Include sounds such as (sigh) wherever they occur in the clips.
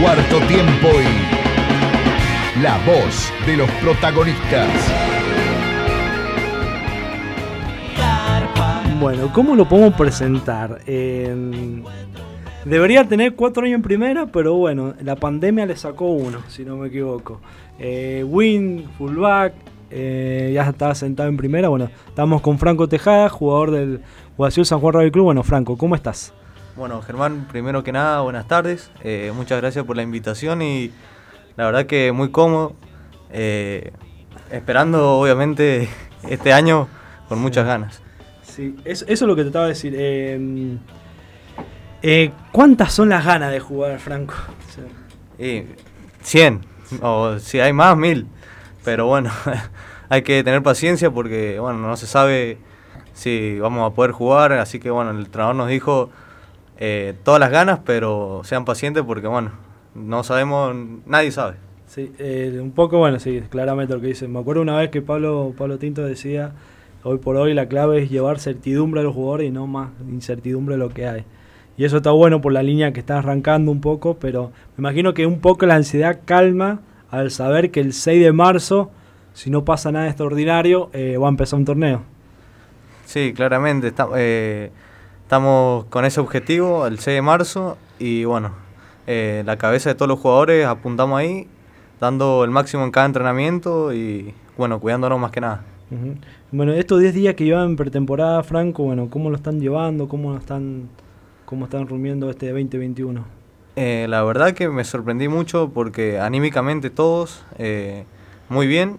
cuarto tiempo y la voz de los protagonistas. Bueno, ¿cómo lo podemos presentar? Debería tener cuatro años en primera, pero bueno, la pandemia le sacó uno, si no me equivoco. Eh, win, fullback, eh, ya estaba sentado en primera. Bueno, estamos con Franco Tejada, jugador del Guasil San Juan Radio Club. Bueno, Franco, ¿cómo estás? Bueno, Germán, primero que nada, buenas tardes. Eh, muchas gracias por la invitación y la verdad que muy cómodo. Eh, esperando, obviamente, (laughs) este año con muchas ganas. Sí, eso, es lo que te estaba a decir. Eh, ¿Cuántas son las ganas de jugar, Franco? Sí. 100, o si hay más, mil. Pero bueno, (laughs) hay que tener paciencia porque, bueno, no se sabe si vamos a poder jugar. Así que, bueno, el entrenador nos dijo eh, todas las ganas, pero sean pacientes porque, bueno, no sabemos, nadie sabe. Sí, eh, un poco, bueno, sí, claramente lo que dice. Me acuerdo una vez que Pablo, Pablo Tinto decía, hoy por hoy la clave es llevar certidumbre a los jugadores y no más incertidumbre de lo que hay. Y eso está bueno por la línea que está arrancando un poco, pero me imagino que un poco la ansiedad calma al saber que el 6 de marzo, si no pasa nada extraordinario, eh, va a empezar un torneo. Sí, claramente. Está, eh, Estamos con ese objetivo el 6 de marzo y bueno, eh, la cabeza de todos los jugadores apuntamos ahí, dando el máximo en cada entrenamiento y bueno, cuidándonos más que nada. Bueno, estos 10 días que llevan pretemporada, Franco, bueno, ¿cómo lo están llevando? ¿Cómo lo están, cómo están rumiendo este 2021? Eh, la verdad que me sorprendí mucho porque anímicamente todos, eh, muy bien.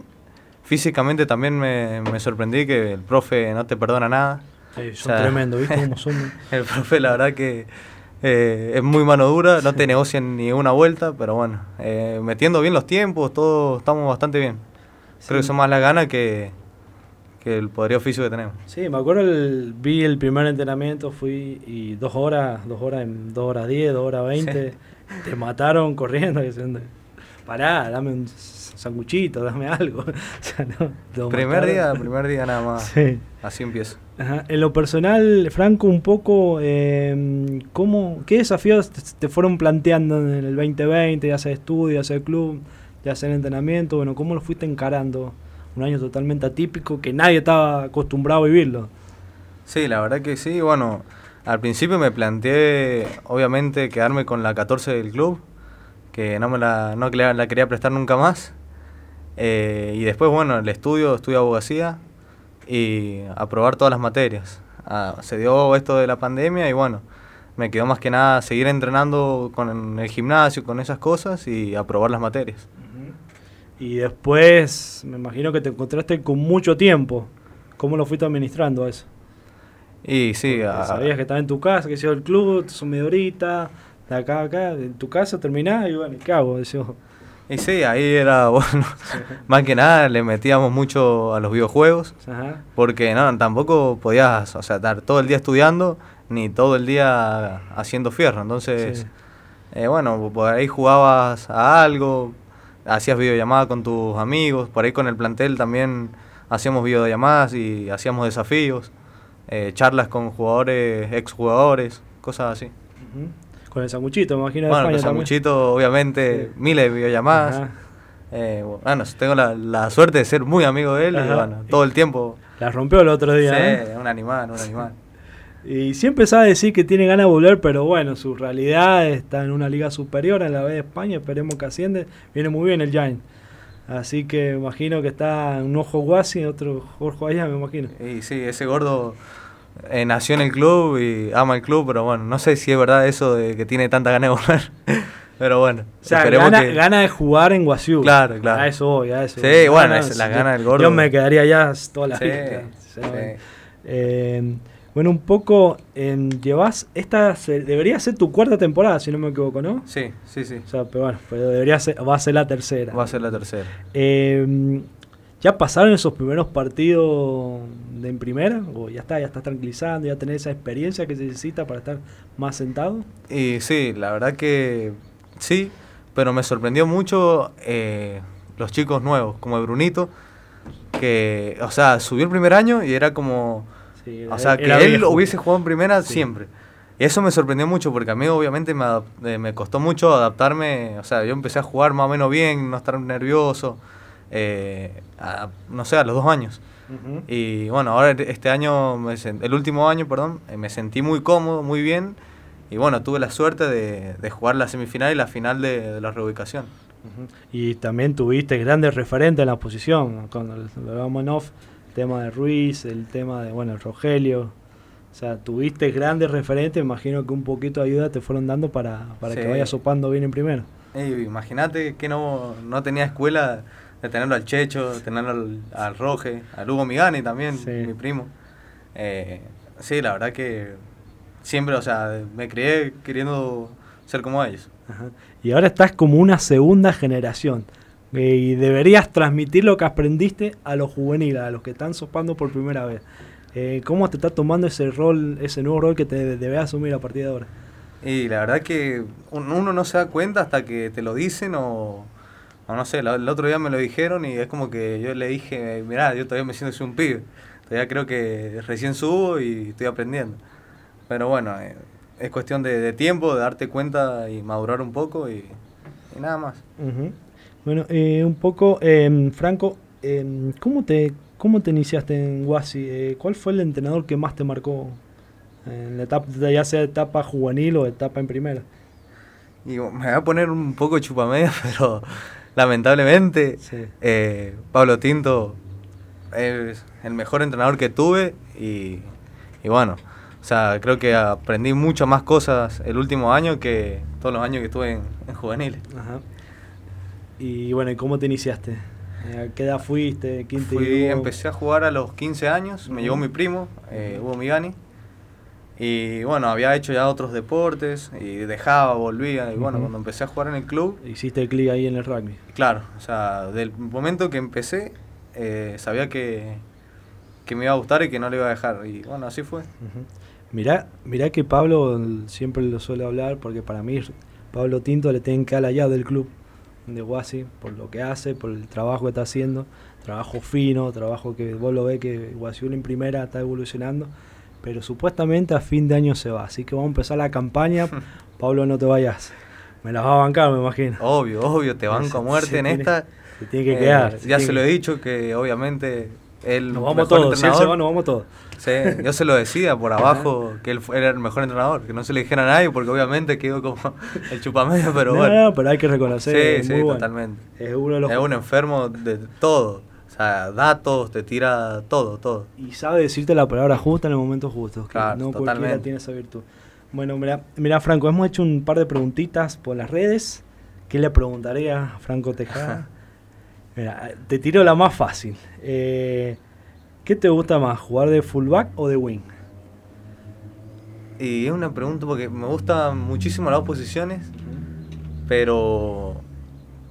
Físicamente también me, me sorprendí que el profe no te perdona nada. Sí, son tremendos, ¿viste (laughs) cómo son? el profe, la verdad que eh, es muy mano dura, no te negocian ni una vuelta, pero bueno, eh, metiendo bien los tiempos, todos estamos bastante bien. Creo que son más la gana que, que el poder oficio que tenemos. Sí, me acuerdo, el, vi el primer entrenamiento, fui y dos horas, dos horas, dos horas diez, dos horas veinte, te mataron corriendo diciendo, pará, dame un sanguchito, dame algo. (laughs) primer día, primer día nada más. Así empiezo. En lo personal, Franco, un poco, eh, ¿cómo, ¿qué desafíos te, fueron planteando en el 2020, ya sea estudio, ya sea club, ya sea entrenamiento? Bueno, ¿cómo lo fuiste encarando? Un año totalmente atípico que nadie estaba acostumbrado a vivirlo. Sí, la verdad que sí. Bueno, al principio me planteé, obviamente, quedarme con la 14 del club, que no me la, no la quería prestar nunca más. Eh, y después, bueno, el estudio, estudio abogacía y aprobar todas las materias. Ah, se dio esto de la pandemia y bueno, me quedó más que nada seguir entrenando con el gimnasio, con esas cosas y aprobar las materias. Y después, me imagino que te encontraste con mucho tiempo. ¿Cómo lo fuiste administrando eso? Y sí, sabías que estaba en tu casa, que si el club, media horita, de acá a acá, en tu casa terminás y bueno, ¿qué hago? Y sí, ahí era, (laughs) bueno, más que nada le metíamos mucho a los videojuegos, porque no, tampoco podías, o sea, estar todo el día estudiando, ni todo el día haciendo fierro, entonces, eh, bueno, por ahí jugabas a algo, hacías videollamadas con tus amigos, por ahí con el plantel también hacíamos videollamadas y hacíamos desafíos, eh, charlas con jugadores, exjugadores, cosas así. Con el sanguchito, me imagino. Bueno, con el sanguchito, obviamente, miles de videollamadas. Eh, bueno, tengo la, suerte de ser muy amigo de él y bueno, todo el tiempo. La rompió el otro día. Sí, un animal, un animal. Y siempre sabe decir que tiene ganas de volver, pero bueno, su realidad está en una liga superior en la B de España, esperemos que asciende. Viene muy bien el Giant. Así que me imagino que está un ojo Guasi, otro Jorge allá, me imagino. Y sí, ese gordo eh, nació en el club y ama el club, pero bueno, no sé si es verdad eso de que tiene tanta ganas de volver. (laughs) pero bueno, o sea, gana, gana, de jugar en Guasiú. Claro, claro. A eso voy, a eso. Sí, bueno, es la gana del gordo. Yo me quedaría ya toda la vida. Eh, bueno, un poco eh, llevas esta debería ser tu cuarta temporada, si no me equivoco, ¿no? Sí, sí, sí. O sea, pero bueno, pero debería ser, va a ser la tercera. Va a ser la tercera. Eh, ¿Ya pasaron esos primeros partidos de en primera? ¿O ya está, ya estás tranquilizando, ya tenés esa experiencia que se necesita para estar más sentado? Y sí, la verdad que sí, pero me sorprendió mucho eh, los chicos nuevos, como el Brunito, que, o sea, subió el primer año y era como, o sea, que él hubiese jugado en primera siempre. Y eso me sorprendió mucho porque a mí obviamente me, eh, me, costó mucho adaptarme, o sea, yo empecé a jugar más o menos bien, no estar nervioso, eh, no sé, a los dos años. Y bueno, ahora este año, el último año, perdón, eh, me sentí muy cómodo, muy bien. Y bueno, tuve la suerte de, de jugar la semifinal y la final de, la reubicación. Y también tuviste grandes referentes en la posición, con el, el tema de Ruiz, el tema de, bueno, el Rogelio. O sea, tuviste grandes referentes, imagino que un poquito de ayuda te fueron dando para, para que vayas sopando bien en primero. Imagínate que no, no tenía escuela de tenerlo al Checho, de tenerlo al, al Roge, al Hugo Migani también, mi primo. Eh, sí, la verdad que siempre, o sea, me crié queriendo ser como ellos. Y ahora estás como una segunda generación. Eh, y deberías transmitir lo que aprendiste a los juveniles, a los que están sopando por primera vez. Eh, ¿Cómo te está tomando ese rol, ese nuevo rol que te debes asumir a partir de ahora? Y la verdad que uno no se da cuenta hasta que te lo dicen o, no sé, el otro día me lo dijeron y es como que yo le dije, mirá, yo todavía me siento un pibe, todavía creo que recién subo y estoy aprendiendo. Pero bueno, eh, es cuestión de, tiempo, de darte cuenta y madurar un poco y, nada más. Bueno, eh, un poco, em, Franco, em, ¿cómo, te, ¿cómo te iniciaste en Guasi? Eh, ¿Cuál fue el entrenador que más te marcó en la etapa, ya sea etapa juvenil o etapa en primera? Y me voy a poner un poco chupamedia, (laughs) pero lamentablemente eh, Pablo Tinto es el mejor entrenador que tuve y, bueno, o sea, creo que aprendí muchas más cosas el último año que todos los años que estuve en, juveniles. Y bueno, ¿y cómo te iniciaste? ¿A qué edad fuiste? ¿Quién te Empecé a jugar a los 15 años, me llevó mi primo, eh, Hugo Migani. Y bueno, había hecho ya otros deportes y dejaba, volvía. Y bueno, cuando empecé a jugar en el club. Hiciste el clic ahí en el rugby. Claro, o sea, del momento que empecé, eh, sabía que, que, me iba a gustar y que no le iba a dejar. Y bueno, así fue. Mirá, mirá que Pablo siempre lo suele hablar, porque para mí Pablo Tinto le tiene que allá del club de Guasi por lo que hace, por el trabajo que está haciendo, trabajo fino, trabajo que vos lo ves que Guasiul en primera está evolucionando pero supuestamente a fin de año se va. Así que vamos a empezar la campaña. (laughs) Pablo, no te vayas. Me las va a bancar, me imagino. Obvio, obvio, te banco a muerte en esta. Se tiene que eh, quedar. ya se lo he dicho que obviamente él. Nos vamos todos, si él se va, nos vamos todos. Sí, yo se lo decía por abajo que él era el mejor entrenador, que no se le dijera a nadie porque obviamente quedó como (laughs) el chupamedio, pero bueno. No, pero hay que reconocer. Sí, sí, totalmente. Es uno de los Es un enfermo de todo. O sea, datos, te tira todo, todo. Y sabe decirte la palabra justa en el momento justo. Claro, no totalmente. cualquiera tiene esa virtud. Bueno, mira, mira, Franco, hemos hecho un par de preguntitas por las redes. ¿Qué le preguntaré a Franco Tejada? (laughs) mira, te tiro la más fácil. Eh, ¿Qué te gusta más, jugar de fullback o de wing? Y es una pregunta porque me gustan muchísimo las dos posiciones, pero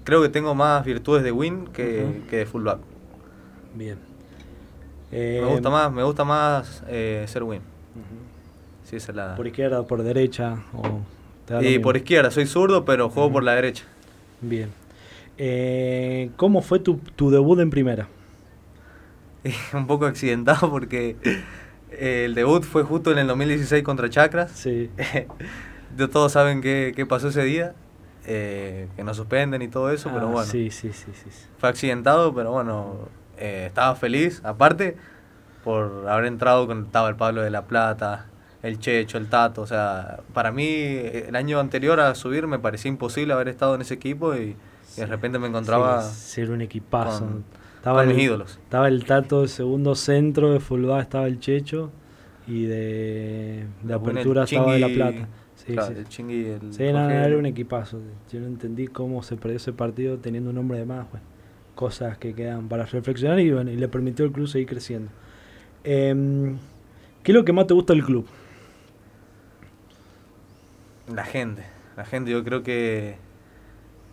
creo que tengo más virtudes de wing que, que de fullback. Bien. me gusta eh, más, me gusta más eh, ser win. ¿Por izquierda o por derecha? y por izquierda, soy zurdo, pero juego por la derecha. Bien. Eh, ¿Cómo fue tu, debut en primera? (laughs) Un poco accidentado porque el debut fue justo en el 2016 contra Chacras. Sí. (laughs) Todos saben qué, qué pasó ese día. que nos suspenden y todo eso, pero ah, bueno. Sí, sí, sí, sí. Fue accidentado, pero bueno, eh, estaba feliz, aparte, por haber entrado con estaba el Pablo de la Plata, el Checho, el Tato, o sea, para mí el año anterior a subir me parecía imposible haber estado en ese equipo y, de repente me encontraba... ser un equipazo. estaba mis ídolos. Estaba el Tato de segundo centro, de Fulbá estaba el Checho y de, de apertura estaba de la Plata. Sí, El chingui, el sí era un equipazo. Yo no entendí cómo se perdió ese partido teniendo un hombre de más. Bueno cosas que quedan para reflexionar y, bueno, y le permitió al club seguir creciendo. Em, ¿Qué es lo que más te gusta del club? La gente. La gente yo creo que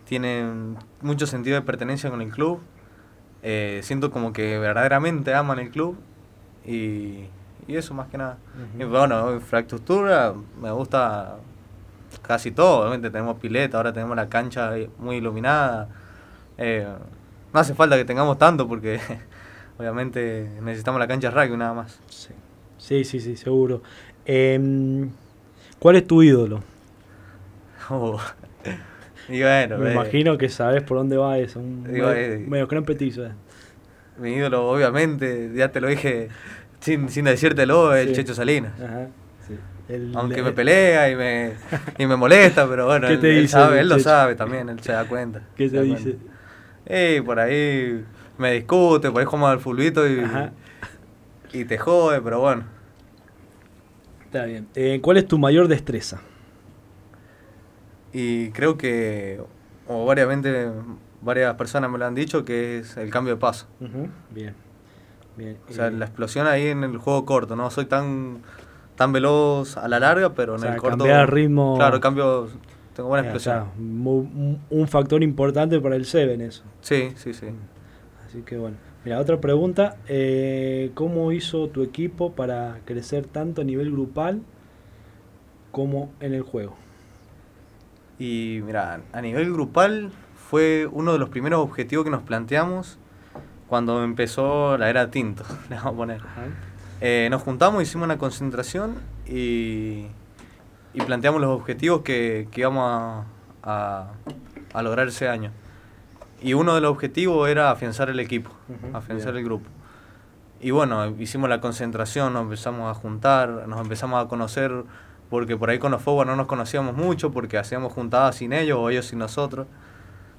tiene mucho sentido de pertenencia con el club. Eh, siento como que verdaderamente aman el club y, y eso más que nada. Y bueno, infraestructura me gusta casi todo. Obviamente tenemos pileta, ahora tenemos la cancha muy iluminada. Eh, no hace falta que tengamos tanto porque (laughs) obviamente necesitamos la cancha de rugby nada más. Sí, sí, sí, seguro. Em, ¿Cuál es tu ídolo? (laughs) Oh. Y bueno, Me eh, imagino que sabes por dónde va eso. Un Digo, medio, eh, medio creme petizo. eh. mi ídolo, obviamente, ya te lo dije sin, sin decírtelo, el Sí. Checho Salinas. Ajá, sí. El- Aunque el- me pelea y me, y me molesta, pero (laughs) bueno, ¿Qué él, te él dice sabe, él lo sabe también, él se da cuenta. ¿Qué te dice? cuenta. Eh, por ahí me discute, por ahí como al fulbito y, Ajá. y te jode, pero bueno. Está bien. Eh, ¿Cuál es tu mayor destreza? Y creo que, o variamente, varias personas me lo han dicho, que es el cambio de paso. Bien. Bien. O sea, Eh, la explosión ahí en el juego corto, no soy tan tan veloz a la larga, pero O en sea, el corto... cambiar ritmo- Claro, cambio, tengo buena eh, o explosión. mu- un, un factor importante para el Seven eso. Sí, sí, sí. Así que bueno. Mira, otra pregunta. eh, ¿Cómo hizo tu equipo para crecer tanto a nivel grupal como en el juego? Y mira, a nivel grupal fue uno de los primeros objetivos que nos planteamos cuando empezó la era Tinto, (laughs) le vamos a poner. Eh, nos juntamos, hicimos una concentración y, y planteamos los objetivos que, que íbamos a, a- a lograr ese año. Y uno de los objetivos era afianzar el equipo, Ujú, afianzar bien. el grupo. Y bueno, hicimos la concentración, nos empezamos a juntar, nos empezamos a conocer, porque por ahí con los Fobos no nos conocíamos mucho, porque hacíamos juntadas sin ellos o ellos sin nosotros.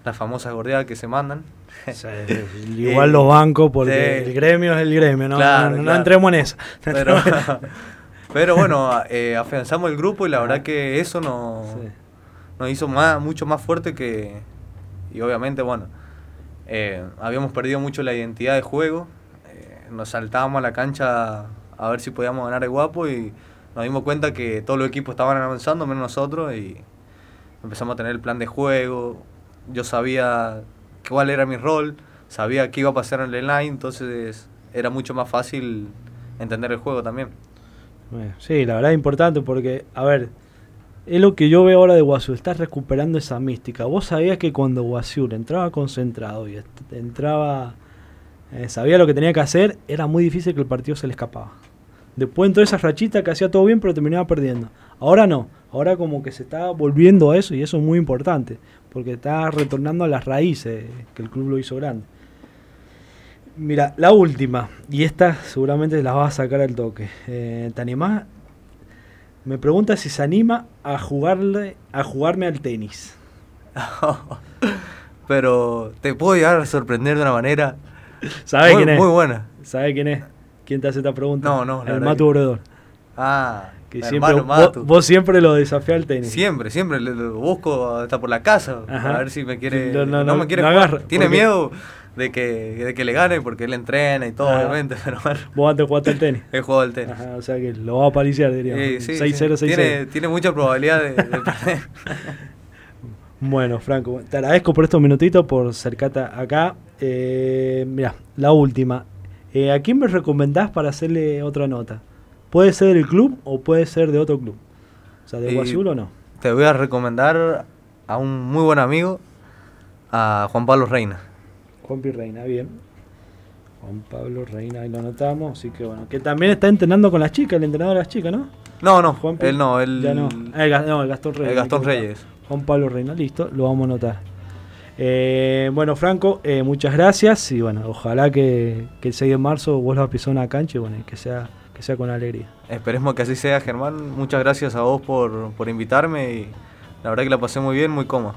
Las famosas gordeadas que se mandan. Es- (laughs) igual los bancos porque Sí. el gremio es el gremio, ¿no? Claro, no, no claro. entremos en eso. Pero, (laughs) pero bueno, eh, afianzamos el grupo y la verdad que eso nos, Sí. nos hizo más, mucho más fuerte que... Y obviamente, bueno, eh, habíamos perdido mucho la identidad de juego. eh, nos saltábamos a la cancha a ver si podíamos ganar el guapo y nos dimos cuenta que todos los equipos estaban avanzando, menos nosotros, y empezamos a tener el plan de juego. Yo sabía cuál era mi rol, sabía qué iba a pasar en el line, entonces era mucho más fácil entender el juego también. Sí, la verdad es importante porque, a ver, es lo que yo veo ahora de Guasur, estás recuperando esa mística. Vos sabías que cuando Guasur entraba concentrado y entraba, eh, sabía lo que tenía que hacer, era muy difícil que el partido se le escapaba. Después entró esa rachita que hacía todo bien pero terminaba perdiendo. Ahora no, ahora como que se está volviendo a eso y eso es muy importante, porque está retornando a las raíces que el club lo hizo grande. Mira, la última, y esta seguramente la vas a sacar al toque. Eh, ¿Te animás? Me pregunta si se anima a jugarle, a jugarme al tenis. (laughs) Pero te puedo llegar a sorprender de una manera ¿Sabe muy, quién es? muy buena. ¿Sabe quién es? ¿Quién te hace esta pregunta? No, no, El Matu que- Obredor. Ah, Que siempre, vos, Matu. vos siempre lo desafías al tenis. Siempre, siempre lo busco hasta por la casa Ajá. a ver si me quiere. No, No, no, no, me quiere agarra, Tiene porque- miedo de que, de que le gane porque él entrena y todo, Ah. obviamente. (laughs) Pero bueno, Vos antes jugaste al tenis. he jugado al tenis. Ajá, o sea que lo va a paliciar, diríamos. Sí, sí, 6-0, sí. 6-0. Tiene, tiene mucha probabilidad de, de (laughs) perder. Bueno, Franco, te agradezco por estos minutitos, por acercarte acá. Eh, mira, la última. Eh, ¿A quién me recomendás para hacerle otra nota? ¿Puede ser del club o puede ser de otro club? O sea, ¿de Guazul o no? Te voy a recomendar a un muy buen amigo, a Juan Pablo Reina. Juanpi Reina, bien. Juan Pablo Reina, ahí lo anotamos. Así que bueno, que también está entrenando con las chicas, el entrenador de las chicas, ¿no? No, no, Juanpi. él no, él. Ya no. Ah, el, no, el Gastón Reyes. el Gastón. Reyes. Juan Pablo Reina, listo, lo vamos a anotar. Eh, bueno, Franco, eh, muchas gracias y bueno, ojalá que, que el 6 de marzo vuelva a pisar una cancha y bueno, que sea, que sea con alegría. Esperemos que así sea, Germán. Muchas gracias a vos por, por invitarme y la verdad que la pasé muy bien, muy cómodo.